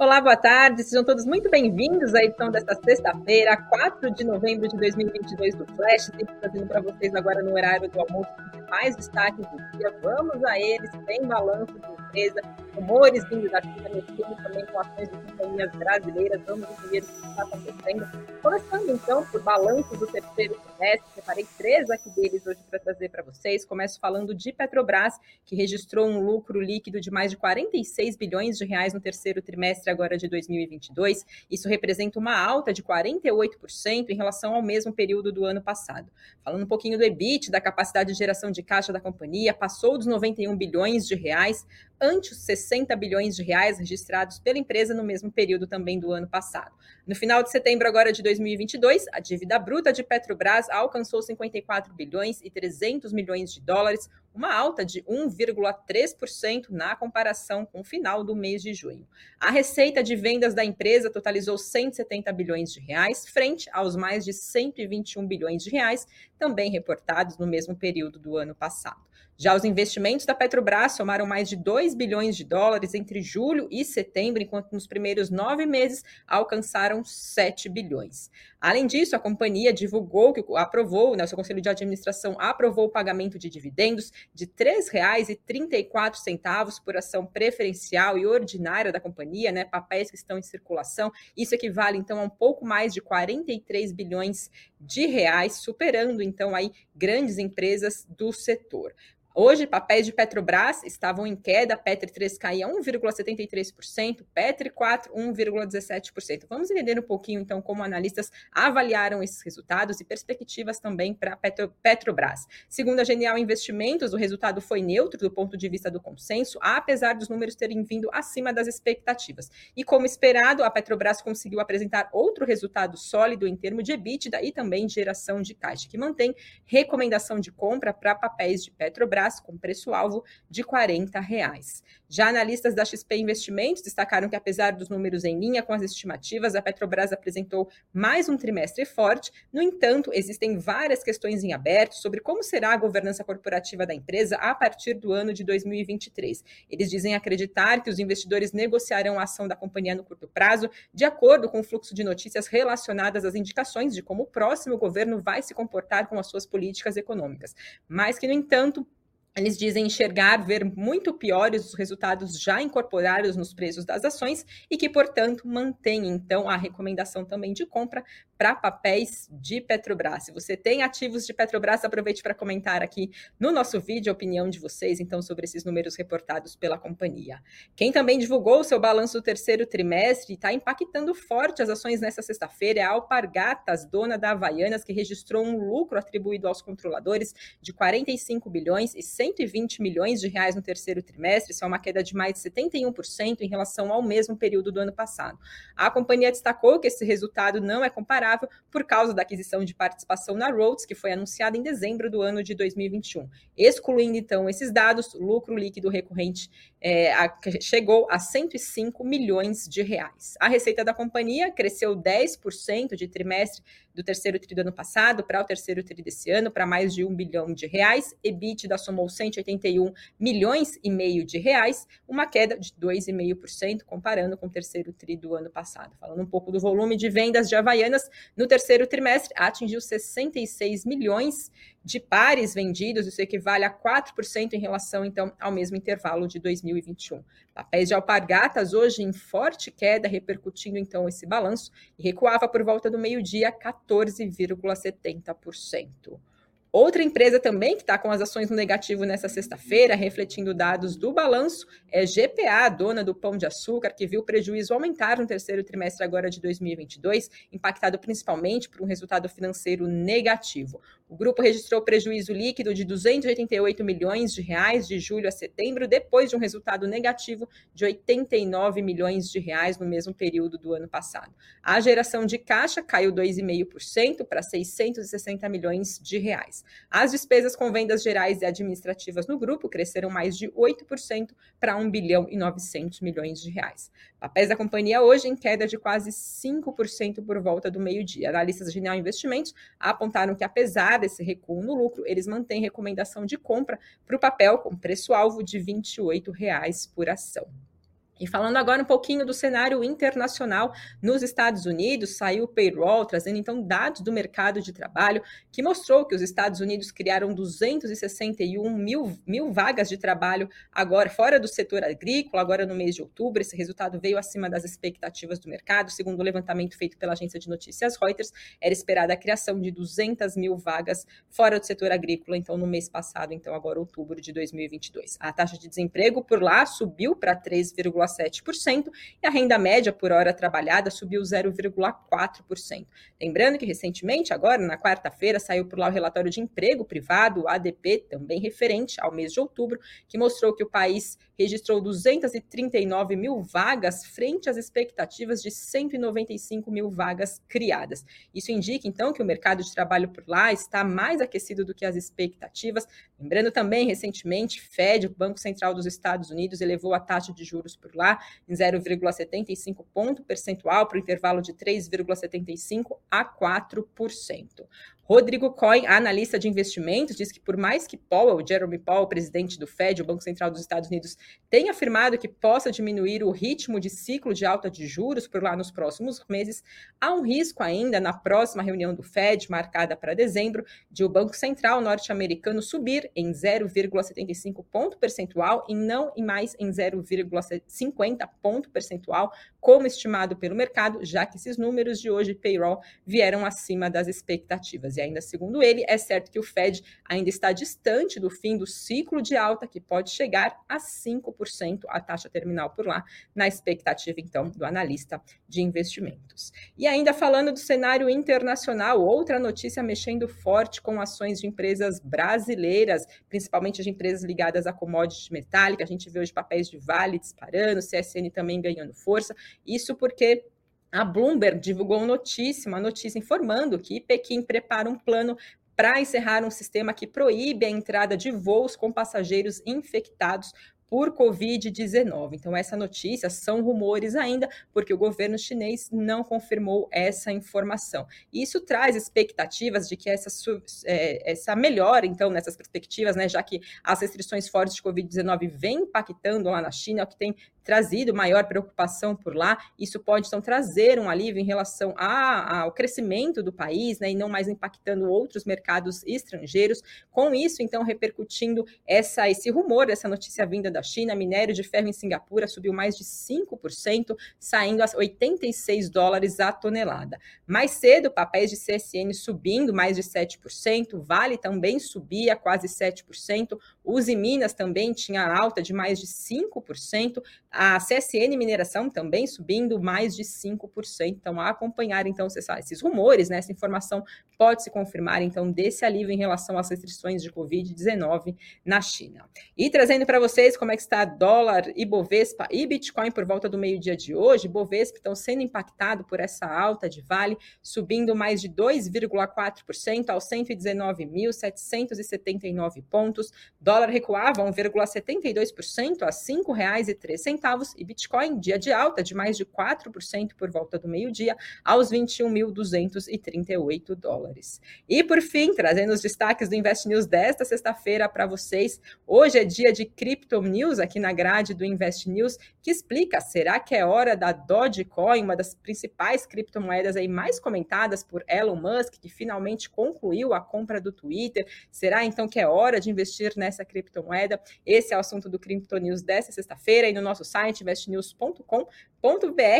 Olá, boa tarde, sejam todos muito bem-vindos à edição desta sexta-feira, 4 de novembro de 2022 do Flash, sempre trazendo para vocês agora no horário do almoço mais destaques do dia. Vamos a eles, tem balanço de empresa, rumores vindo da China, mexendo também com ações de companhias brasileiras, vamos entender o que está acontecendo. Começando então por balanço do terceiro trimestre, separei três aqui deles hoje para trazer para vocês. Começo falando de Petrobras, que registrou um lucro líquido de mais de 46 bilhões de reais no terceiro trimestre agora de 2022. Isso representa uma alta de 48% em relação ao mesmo período do ano passado. Falando um pouquinho do EBIT, da capacidade de geração de caixa da companhia, passou dos 91 bilhões de reais, ante os 60 bilhões de reais registrados pela empresa no mesmo período também do ano passado. No final de setembro agora de 2022, a dívida bruta de Petrobras alcançou 54 bilhões e 300 milhões de dólares, uma alta de 1,3% na comparação com o final do mês de junho. A receita de vendas da empresa totalizou 170 bilhões de reais, frente aos mais de 121 bilhões de reais, também reportados no mesmo período do ano passado. Já os investimentos da Petrobras somaram mais de 2 bilhões de dólares entre julho e setembro, enquanto nos primeiros nove meses alcançaram 7 bilhões. Além disso, a companhia divulgou que aprovou, né, o seu conselho de administração aprovou o pagamento de dividendos de R$ 3,34 por ação preferencial e ordinária da companhia, né, papéis que estão em circulação. Isso equivale então a um pouco mais de 43 bilhões de reais, superando então aí grandes empresas do setor. Hoje, papéis de Petrobras estavam em queda, Petri 3 caía 1,73%, Petri 4, 1,17%. Vamos entender um pouquinho, então, como analistas avaliaram esses resultados e perspectivas também para Petro, Petrobras. Segundo a Genial Investimentos, o resultado foi neutro do ponto de vista do consenso, apesar dos números terem vindo acima das expectativas. E como esperado, a Petrobras conseguiu apresentar outro resultado sólido em termos de EBITDA e também geração de caixa, que mantém recomendação de compra para papéis de Petrobras com preço-alvo de 40 reais. Já analistas da XP Investimentos destacaram que, apesar dos números em linha com as estimativas, a Petrobras apresentou mais um trimestre forte. No entanto, existem várias questões em aberto sobre como será a governança corporativa da empresa a partir do ano de 2023. Eles dizem acreditar que os investidores negociarão a ação da companhia no curto prazo, de acordo com o fluxo de notícias relacionadas às indicações de como o próximo governo vai se comportar com as suas políticas econômicas. Mas que, no entanto, eles dizem enxergar, ver muito piores os resultados já incorporados nos preços das ações e que, portanto, mantém então a recomendação também de compra para papéis de Petrobras. Se você tem ativos de Petrobras, aproveite para comentar aqui no nosso vídeo a opinião de vocês então sobre esses números reportados pela companhia. Quem também divulgou o seu balanço do terceiro trimestre está impactando forte as ações nessa sexta-feira é a Alpargatas, dona da Havaianas, que registrou um lucro atribuído aos controladores de 45 bilhões e 100 120 milhões de reais no terceiro trimestre, isso é uma queda de mais de 71% em relação ao mesmo período do ano passado. A companhia destacou que esse resultado não é comparável por causa da aquisição de participação na Rhodes, que foi anunciada em dezembro do ano de 2021. Excluindo então esses dados, lucro líquido recorrente é, a, chegou a 105 milhões de reais. A receita da companhia cresceu 10% de trimestre do terceiro tri do ano passado para o terceiro tri desse ano, para mais de um bilhão de reais. EBITDA somou 181 milhões e meio de reais, uma queda de 2,5% comparando com o terceiro tri do ano passado. Falando um pouco do volume de vendas de Havaianas, no terceiro trimestre atingiu 66 milhões de pares vendidos, isso equivale a 4% em relação, então, ao mesmo intervalo de 2021. Papéis de alpargatas hoje em forte queda, repercutindo, então, esse balanço, e recuava por volta do meio-dia 14,70%. Outra empresa também que está com as ações no negativo nessa sexta-feira, refletindo dados do balanço, é GPA, dona do Pão de Açúcar, que viu o prejuízo aumentar no terceiro trimestre agora de 2022, impactado principalmente por um resultado financeiro negativo. O grupo registrou prejuízo líquido de 288 milhões de reais de julho a setembro, depois de um resultado negativo de 89 milhões de reais no mesmo período do ano passado. A geração de caixa caiu 2,5% para 660 milhões de reais. As despesas com vendas gerais e administrativas no grupo cresceram mais de 8% para 1 bilhão e 900 milhões de reais. Papéis da companhia hoje em queda de quase 5% por volta do meio-dia. Analistas de Genial Investimentos apontaram que apesar desse recuo no lucro, eles mantêm recomendação de compra para o papel com preço-alvo de R$ 28,00 por ação. E falando agora um pouquinho do cenário internacional, nos Estados Unidos saiu o payroll, trazendo então dados do mercado de trabalho, que mostrou que os Estados Unidos criaram 261 mil, mil vagas de trabalho agora fora do setor agrícola, agora no mês de outubro. Esse resultado veio acima das expectativas do mercado. Segundo o levantamento feito pela agência de notícias Reuters, era esperada a criação de 200 mil vagas fora do setor agrícola, então no mês passado, então agora outubro de 2022. A taxa de desemprego por lá subiu para 3,5 0,7% e a renda média por hora trabalhada subiu 0,4%. Lembrando que recentemente, agora na quarta-feira, saiu por lá o relatório de emprego privado, o ADP, também referente ao mês de outubro, que mostrou que o país registrou 239 mil vagas frente às expectativas de 195 mil vagas criadas. Isso indica, então, que o mercado de trabalho por lá está mais aquecido do que as expectativas. Lembrando também, recentemente, Fed, o Banco Central dos Estados Unidos, elevou a taxa de juros por lá em 0,75 ponto percentual para o intervalo de 3,75 a 4%. Rodrigo Cohen, analista de investimentos, diz que por mais que Powell, Jeremy Powell, presidente do Fed, o Banco Central dos Estados Unidos, tenha afirmado que possa diminuir o ritmo de ciclo de alta de juros por lá nos próximos meses, há um risco ainda na próxima reunião do Fed, marcada para dezembro, de o Banco Central norte-americano subir em 0,75 ponto percentual e não em mais em 0,50 ponto percentual, como estimado pelo mercado, já que esses números de hoje payroll vieram acima das expectativas. E ainda segundo ele, é certo que o Fed ainda está distante do fim do ciclo de alta, que pode chegar a 5% a taxa terminal por lá, na expectativa então do analista de investimentos. E ainda falando do cenário internacional, outra notícia mexendo forte com ações de empresas brasileiras, principalmente de empresas ligadas a commodities metálicas. A gente vê hoje papéis de Vale disparando, CSN também ganhando força. Isso porque a Bloomberg divulgou notícia, uma notícia informando que Pequim prepara um plano para encerrar um sistema que proíbe a entrada de voos com passageiros infectados por Covid-19. Então, essa notícia são rumores ainda, porque o governo chinês não confirmou essa informação. Isso traz expectativas de que essa, é, essa melhora, então, nessas perspectivas, né, já que as restrições fortes de Covid-19 vêm impactando lá na China, é o que tem trazido maior preocupação por lá. Isso pode, então, trazer um alívio em relação a, ao crescimento do país, né, e não mais impactando outros mercados estrangeiros. Com isso, então, repercutindo essa, esse rumor, essa notícia vinda da China, minério de ferro em Singapura subiu mais de 5%, saindo a 86 dólares a tonelada. Mais cedo, papéis de CSN subindo mais de 7%, Vale também subia quase 7%, Uzi Minas também tinha alta de mais de 5%, a CSN Mineração também subindo mais de 5%. Então, a acompanhar então esses rumores, né, essa informação pode se confirmar então desse alívio em relação às restrições de COVID-19 na China. E trazendo para vocês como é que está dólar e Bovespa e Bitcoin por volta do meio-dia de hoje. Bovespa estão sendo impactado por essa alta de Vale, subindo mais de 2,4% aos 119.779 pontos. Dólar recuava 1,72% a R$ 5,03 centavos e Bitcoin, dia de alta de mais de 4% por volta do meio-dia, aos 21.238 dólares. E por fim, trazendo os destaques do Invest News desta sexta-feira para vocês, hoje é dia de Crypto News aqui na grade do Invest News, que explica, será que é hora da Dogecoin, uma das principais criptomoedas aí mais comentadas por Elon Musk, que finalmente concluiu a compra do Twitter? Será então que é hora de investir nessa criptomoeda? Esse é o assunto do Crypto News desta sexta-feira e no nosso site investnews.com.br.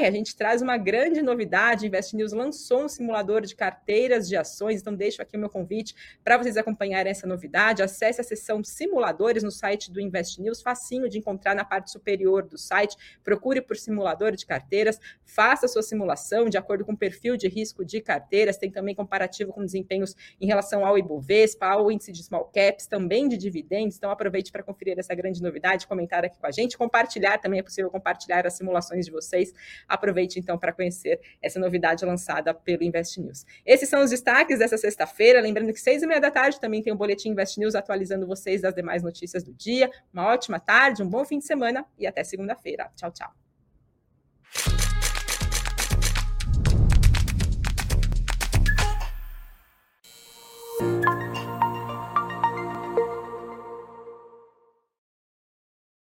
A gente traz uma grande novidade. Invest News lançou um simulador de carteiras de ações, então deixo aqui o meu convite para vocês acompanharem essa novidade. Acesse a seção simuladores no site do Invest News, facinho de encontrar na parte superior do site. Procure por simulador de carteiras, faça a sua simulação de acordo com o perfil de risco de carteiras. Tem também comparativo com desempenhos em relação ao Ibovespa, ao índice de small caps, também de dividendos. Então aproveite para conferir essa grande novidade, comentar aqui com a gente, compartilhar também é possível compartilhar as simulações de vocês. Aproveite então para conhecer essa novidade lançada pelo Invest News. Esses são os destaques dessa sexta-feira. Lembrando que seis e meia da tarde também tem o boletim Invest News atualizando vocês das demais notícias do dia. Uma ótima tarde, um bom fim de semana e até segunda-feira. Tchau, tchau.